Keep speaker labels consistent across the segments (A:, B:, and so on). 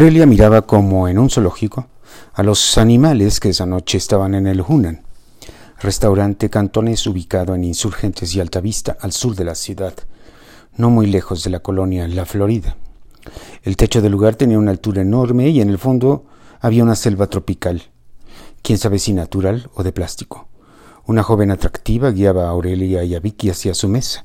A: Aurelia miraba como en un zoológico a los animales que esa noche estaban en el Hunan, restaurante cantonés ubicado en Insurgentes y Altavista, al sur de la ciudad, no muy lejos de la colonia La Florida. El techo del lugar tenía una altura enorme y en el fondo había una selva tropical, quién sabe si natural o de plástico. Una joven atractiva guiaba a Aurelia y a Vicky hacia su mesa.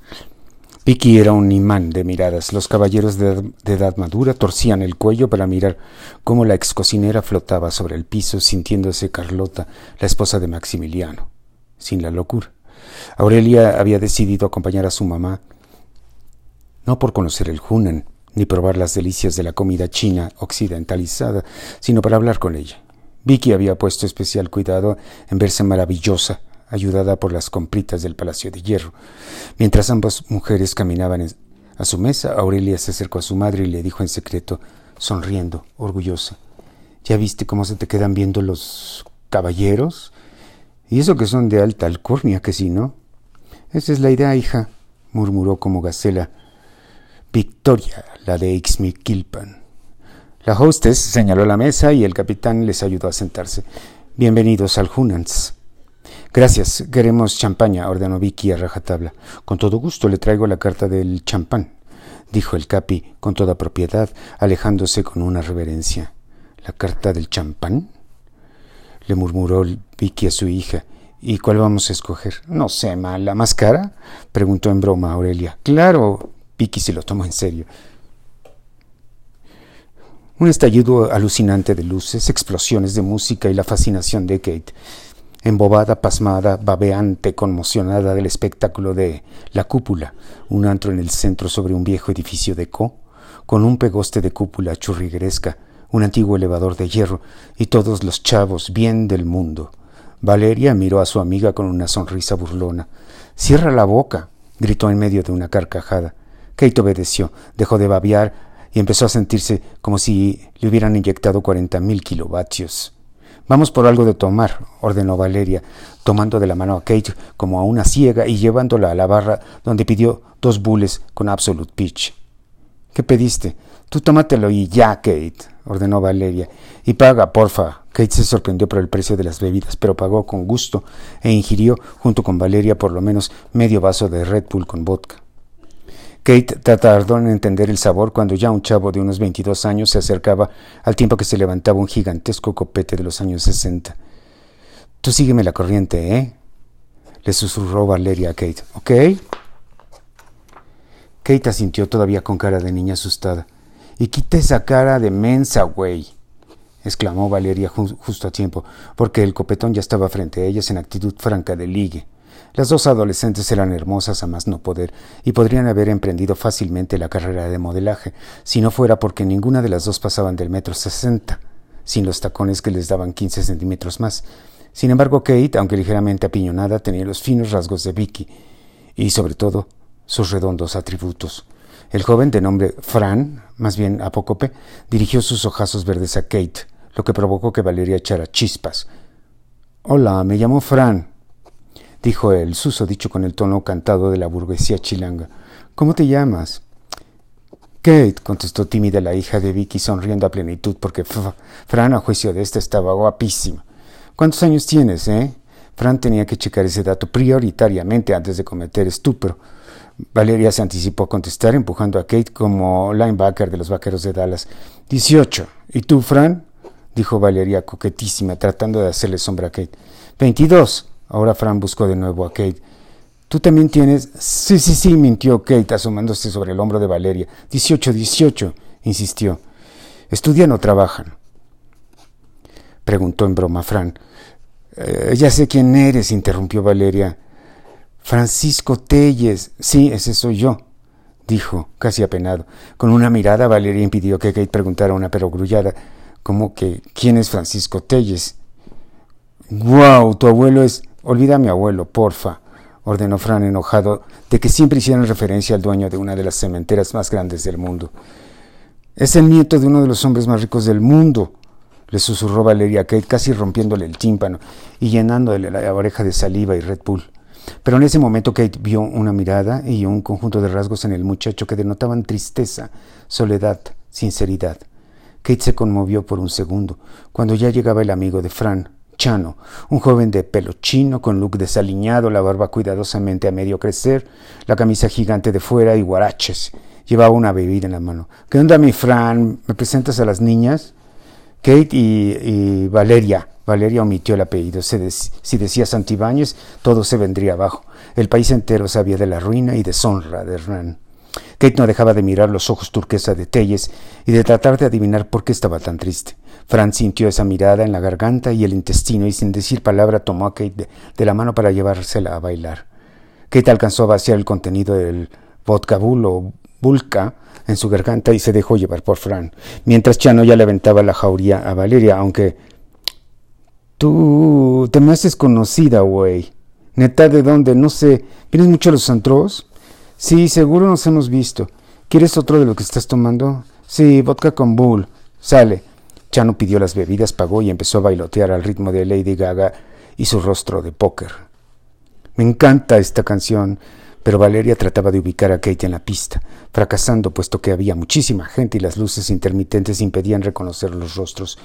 A: Vicky era un imán de miradas. Los caballeros de, edad madura torcían el cuello para mirar cómo la ex cocinera flotaba sobre el piso, sintiéndose Carlota, la esposa de Maximiliano, sin la locura. Aurelia había decidido acompañar a su mamá, no por conocer el Hunan, ni probar las delicias de la comida china occidentalizada, sino para hablar con ella. Vicky había puesto especial cuidado en verse maravillosa ayudada por las compritas del Palacio de Hierro. Mientras ambas mujeres caminaban a su mesa, Aurelia se acercó a su madre y le dijo en secreto, sonriendo, orgullosa, ¿Ya viste cómo se te quedan viendo los caballeros? Y eso que son de alta alcurnia, que sí, ¿no? Esa es la idea, hija, murmuró como gacela. Victoria, la de Ixmiquilpan. La hostess señaló la mesa y el capitán les ayudó a sentarse. Bienvenidos al Hunans. Gracias, queremos champaña, ordenó Vicky a rajatabla. Con todo gusto le traigo la carta del champán, dijo el capi con toda propiedad, alejándose con una reverencia. ¿La carta del champán? le murmuró Vicky a su hija. ¿Y cuál vamos a escoger? No sé, ma, ¿la más cara? preguntó en broma Aurelia. Claro, Vicky se lo tomó en serio. Un estallido alucinante de luces, explosiones de música y la fascinación de Kate embobada, pasmada, babeante, conmocionada del espectáculo de La Cúpula, un antro en el centro sobre un viejo edificio de Co, con un pegoste de cúpula churrigueresca, un antiguo elevador de hierro y todos los chavos bien del mundo. Valeria miró a su amiga con una sonrisa burlona. Cierra la boca, gritó en medio de una carcajada. Kate obedeció, dejó de babear y empezó a sentirse como si le hubieran inyectado cuarenta mil kilovatios. Vamos por algo de tomar, ordenó Valeria, tomando de la mano a Kate como a una ciega y llevándola a la barra donde pidió dos bules con Absolute Peach. ¿Qué pediste? Tú tómatelo y ya, Kate, ordenó Valeria. Y paga, porfa. Kate se sorprendió por el precio de las bebidas, pero pagó con gusto e ingirió, junto con Valeria, por lo menos medio vaso de Red Bull con vodka. Kate tardó en entender el sabor cuando ya un chavo de unos 22 años se acercaba al tiempo que se levantaba un gigantesco copete de los años 60. Tú sígueme la corriente, ¿eh? Le susurró Valeria a Kate. ¿Ok? Kate asintió todavía con cara de niña asustada. Y quita esa cara de mensa, güey, exclamó Valeria justo a tiempo, porque el copetón ya estaba frente a ellas en actitud franca de ligue. Las dos adolescentes eran hermosas a más no poder y podrían haber emprendido fácilmente la carrera de modelaje, si no fuera porque ninguna de las dos pasaban del metro sesenta, sin los tacones que les daban quince centímetros más. Sin embargo, Kate, aunque ligeramente apiñonada, tenía los finos rasgos de Vicky y, sobre todo, sus redondos atributos. El joven, de nombre Fran, más bien apócope, dirigió sus ojazos verdes a Kate, lo que provocó que Valeria echara chispas. Hola, me llamo Fran, dijo el suso dicho con el tono cantado de la burguesía chilanga. ¿Cómo te llamas? Kate, contestó tímida la hija de Vicky, sonriendo a plenitud, porque Fran, a juicio de esta, estaba guapísima. ¿Cuántos años tienes, eh? Fran tenía que checar ese dato prioritariamente antes de cometer estupro. Valeria se anticipó a contestar, empujando a Kate como linebacker de los vaqueros de Dallas. Dieciocho. ¿Y tú, Fran? dijo Valeria coquetísima, tratando de hacerle sombra a Kate. Veintidós. Ahora Fran buscó de nuevo a Kate. ¿Tú también tienes? Sí, sí, sí, mintió Kate, asomándose sobre el hombro de Valeria. Dieciocho, dieciocho, insistió. ¿Estudian o trabajan? Preguntó en broma Fran. Eh, ya sé quién eres, interrumpió Valeria. Francisco Telles. Sí, ese soy yo, dijo, casi apenado. Con una mirada, Valeria impidió que Kate preguntara una perogrullada. ¿Cómo que quién es Francisco Telles? ¡Guau! Tu abuelo es. Olvida a mi abuelo, porfa, ordenó Fran enojado de que siempre hicieran referencia al dueño de una de las cementeras más grandes del mundo. Es el nieto de uno de los hombres más ricos del mundo, le susurró Valeria Kate, casi rompiéndole el tímpano y llenándole la oreja de saliva y Red Bull. Pero en ese momento Kate vio una mirada y un conjunto de rasgos en el muchacho que denotaban tristeza, soledad, sinceridad. Kate se conmovió por un segundo, cuando ya llegaba el amigo de Fran, Chano, un joven de pelo chino, con look desaliñado, la barba cuidadosamente a medio crecer, la camisa gigante de fuera y guaraches. Llevaba una bebida en la mano. ¿Qué onda, mi Fran? ¿Me presentas a las niñas? Kate y, Valeria. Valeria omitió el apellido. si decía Santibáñez, todo se vendría abajo. El país entero sabía de la ruina y deshonra de Hernán. Kate no dejaba de mirar los ojos turquesa de Telles y de tratar de adivinar por qué estaba tan triste. Fran sintió esa mirada en la garganta y el intestino y sin decir palabra tomó a Kate de, la mano para llevársela a bailar. Kate alcanzó a vaciar el contenido del vodka bull o bulka en su garganta y se dejó llevar por Fran, mientras Chano ya le aventaba la jauría a Valeria, aunque... Tú te me haces conocida, güey. Neta, ¿de dónde? No sé. ¿Vienes mucho a los antros? Sí, seguro nos hemos visto. ¿Quieres otro de lo que estás tomando? Sí, vodka con bull. Sale. Chano pidió las bebidas, pagó y empezó a bailotear al ritmo de Lady Gaga y su rostro de póker. Me encanta esta canción, pero Valeria trataba de ubicar a Kate en la pista, fracasando puesto que había muchísima gente y las luces intermitentes impedían reconocer los rostros.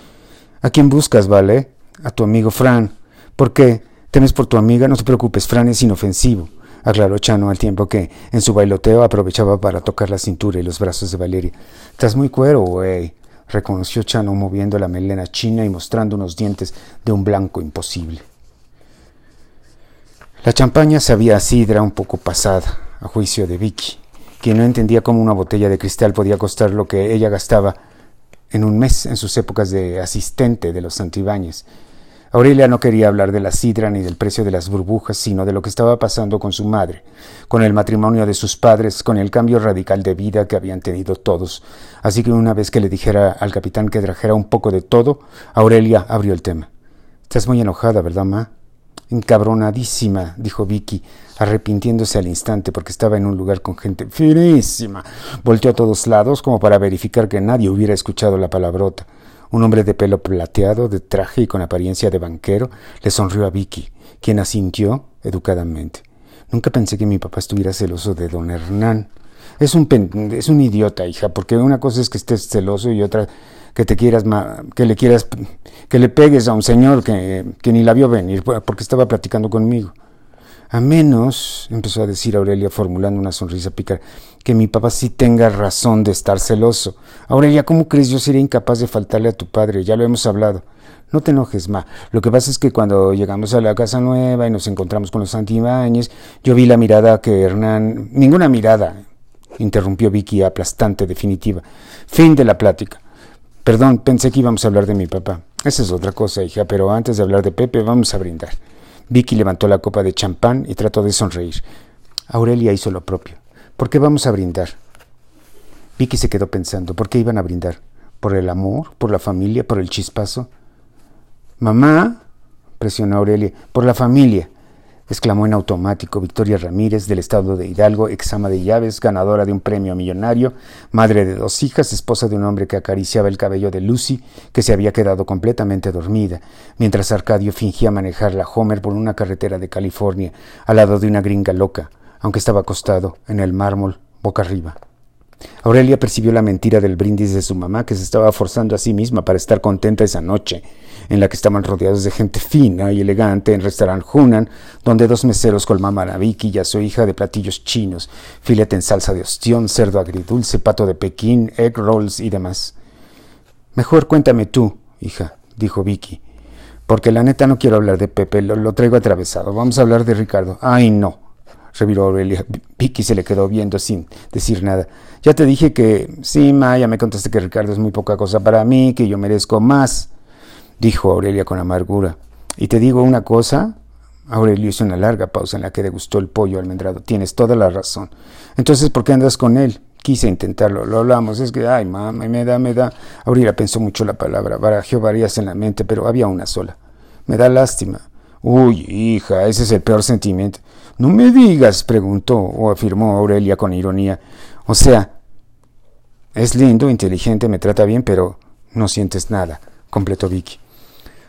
A: ¿A quién buscas, Vale? A tu amigo Fran. ¿Por qué? ¿Temes por tu amiga? No te preocupes, Fran es inofensivo aclaró Chano al tiempo que, en su bailoteo, aprovechaba para tocar la cintura y los brazos de Valeria. Estás muy cuero, güey, reconoció Chano moviendo la melena china y mostrando unos dientes de un blanco imposible. La champaña sabía a sidra un poco pasada, a juicio de Vicky, quien no entendía cómo una botella de cristal podía costar lo que ella gastaba en un mes en sus épocas de asistente de los Santibáñez Aurelia no quería hablar de la sidra ni del precio de las burbujas, sino de lo que estaba pasando con su madre, con el matrimonio de sus padres, con el cambio radical de vida que habían tenido todos. Así que una vez que le dijera al capitán que trajera un poco de todo, Aurelia abrió el tema. Estás muy enojada, ¿verdad, ma? Encabronadísima, dijo Vicky, arrepintiéndose al instante porque estaba en un lugar con gente finísima. Volteó a todos lados como para verificar que nadie hubiera escuchado la palabrota. Un hombre de pelo plateado, de traje y con apariencia de banquero, le sonrió a Vicky, quien asintió educadamente. Nunca pensé que mi papá estuviera celoso de don Hernán. Es un, es un idiota, hija, porque una cosa es que estés celoso y otra que te quieras que le quieras que le pegues a un señor que, que ni la vio venir porque estaba platicando conmigo. A menos, empezó a decir Aurelia formulando una sonrisa pícara, que mi papá sí tenga razón de estar celoso. Aurelia, ¿cómo crees yo sería incapaz de faltarle a tu padre? Ya lo hemos hablado. No te enojes, ma. Lo que pasa es que cuando llegamos a la casa nueva y nos encontramos con los Santibáñez, yo vi la mirada que Hernán... Ninguna mirada, interrumpió Vicky aplastante, definitiva. Fin de la plática. Perdón, pensé que íbamos a hablar de mi papá. Esa es otra cosa, hija, pero antes de hablar de Pepe, vamos a brindar. Vicky levantó la copa de champán y trató de sonreír. Aurelia hizo lo propio. ¿Por qué vamos a brindar? Vicky se quedó pensando. ¿Por qué iban a brindar? ¿Por el amor? ¿Por la familia? ¿Por el chispazo? Mamá, presionó Aurelia, por la familia exclamó en automático Victoria Ramírez del estado de Hidalgo, exama de llaves, ganadora de un premio millonario, madre de dos hijas, esposa de un hombre que acariciaba el cabello de Lucy, que se había quedado completamente dormida, mientras Arcadio fingía manejar la Homer por una carretera de California, al lado de una gringa loca, aunque estaba acostado en el mármol, boca arriba. Aurelia percibió la mentira del brindis de su mamá, que se estaba forzando a sí misma para estar contenta esa noche, en la que estaban rodeados de gente fina y elegante en restaurant Hunan, donde dos meseros colmaban a Vicky y a su hija de platillos chinos, filete en salsa de ostión, cerdo agridulce, pato de Pekín, egg rolls y demás. Mejor cuéntame tú, hija, dijo Vicky, porque la neta no quiero hablar de Pepe, lo, lo traigo atravesado. Vamos a hablar de Ricardo. Ay, no, reviró Aurelia. Vicky se le quedó viendo sin decir nada. Ya te dije que sí, Ma, ya me contaste que Ricardo es muy poca cosa para mí, que yo merezco más, dijo Aurelia con amargura. Y te digo una cosa. Aurelio hizo una larga pausa en la que degustó el pollo almendrado. Tienes toda la razón. Entonces, ¿por qué andas con él? Quise intentarlo, lo hablamos, es que, ay, mamá, me da, me da. Aurelia pensó mucho la palabra, barajeó varias en la mente, pero había una sola. Me da lástima. Uy, hija, ese es el peor sentimiento. No me digas, preguntó o afirmó Aurelia con ironía. O sea, es lindo, inteligente, me trata bien, pero no sientes nada, completó Vicky.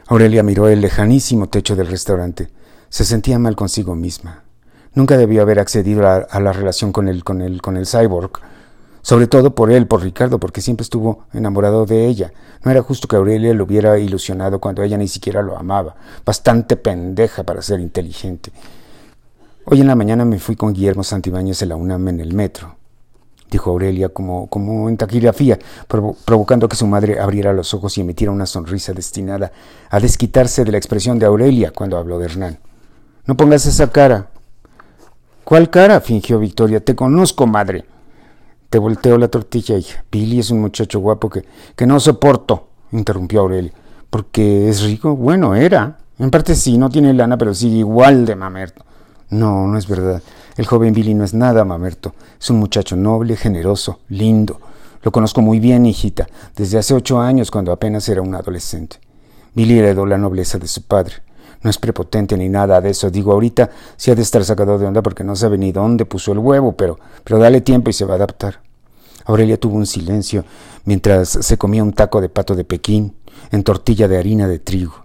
A: Aurelia miró el lejanísimo techo del restaurante. Se sentía mal consigo misma. Nunca debió haber accedido a, la relación con el, con, el, con el cyborg. Sobre todo por él, por Ricardo, porque siempre estuvo enamorado de ella. No era justo que Aurelia lo hubiera ilusionado cuando ella ni siquiera lo amaba. Bastante pendeja para ser inteligente. Hoy en la mañana me fui con Guillermo Santibáñez en la UNAM en el metro, dijo Aurelia como, en taquigrafía, provocando que su madre abriera los ojos y emitiera una sonrisa destinada a desquitarse de la expresión de Aurelia cuando habló de Hernán. No pongas esa cara. ¿Cuál cara? fingió Victoria. Te conozco, madre. Te volteo la tortilla, hija. Billy es un muchacho guapo que, que no soporto, interrumpió Aurelia. ¿Porque es rico? Bueno, era. En parte sí, no tiene lana, pero sigue igual de mamerto. No, no es verdad. El joven Billy no es nada mamerto. Es un muchacho noble, generoso, lindo. Lo conozco muy bien, hijita, desde hace ocho años, cuando apenas era un adolescente. Billy heredó la nobleza de su padre. No es prepotente ni nada de eso. Digo, ahorita sí ha de estar sacado de onda porque no sabe ni dónde puso el huevo, pero, pero dale tiempo y se va a adaptar. Aurelia tuvo un silencio mientras se comía un taco de pato de Pekín en tortilla de harina de trigo.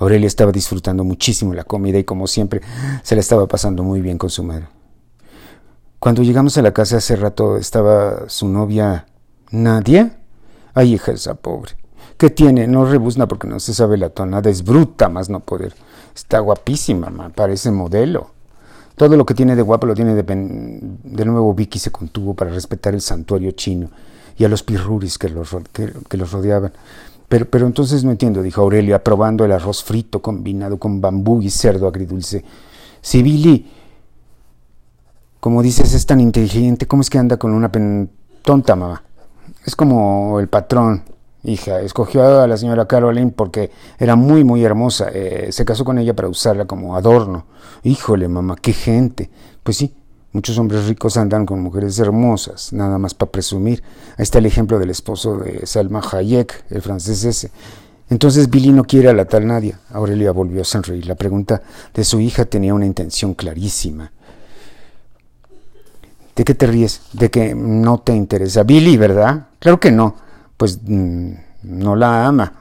A: Aurelia estaba disfrutando muchísimo la comida y como siempre se la estaba pasando muy bien con su madre. Cuando llegamos a la casa hace rato estaba su novia Nadia. Ay, hija esa pobre. ¿Qué tiene? No rebuzna porque no se sabe la tonada, es bruta más no poder. Está guapísima, ma, parece modelo. Todo lo que tiene de guapo lo tiene de, de nuevo Vicky se contuvo para respetar el santuario chino y a los pirruris que los, que los rodeaban. Pero, pero entonces no entiendo, dijo Aurelia, probando el arroz frito combinado con bambú y cerdo agridulce. Si Billy, como dices, es tan inteligente, ¿cómo es que anda con una tonta, mamá? Es como el patrón, hija. Escogió a la señora Caroline porque era muy, muy hermosa. Eh, se casó con ella para usarla como adorno. Híjole, mamá, qué gente. Pues sí, Muchos hombres ricos andan con mujeres hermosas, nada más para presumir. Ahí está el ejemplo del esposo de Salma Hayek, el francés ese. Entonces Billy no quiere a la tal Nadia. Aurelia volvió a sonreír. La pregunta de su hija tenía una intención clarísima. ¿De qué te ríes? ¿De que no te interesa? Billy, ¿verdad? Claro que no. Pues mm, no la ama.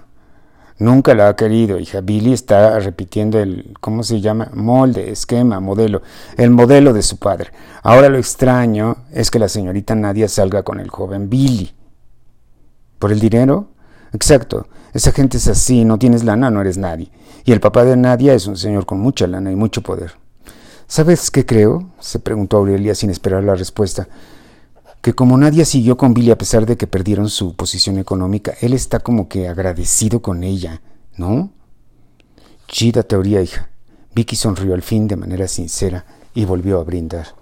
A: Nunca la ha querido, hija. Billy está repitiendo el, ¿cómo se llama? Molde, esquema, modelo. El modelo de su padre. Ahora lo extraño es que la señorita Nadia salga con el joven Billy. ¿Por el dinero? Exacto. Esa gente es así. No tienes lana, no eres nadie. Y el papá de Nadia es un señor con mucha lana y mucho poder. ¿Sabes qué creo? se preguntó Aurelia sin esperar la respuesta que como Nadia siguió con Billy a pesar de que perdieron su posición económica, él está como que agradecido con ella, ¿no? Chida teoría, hija. Vicky sonrió al fin de manera sincera y volvió a brindar.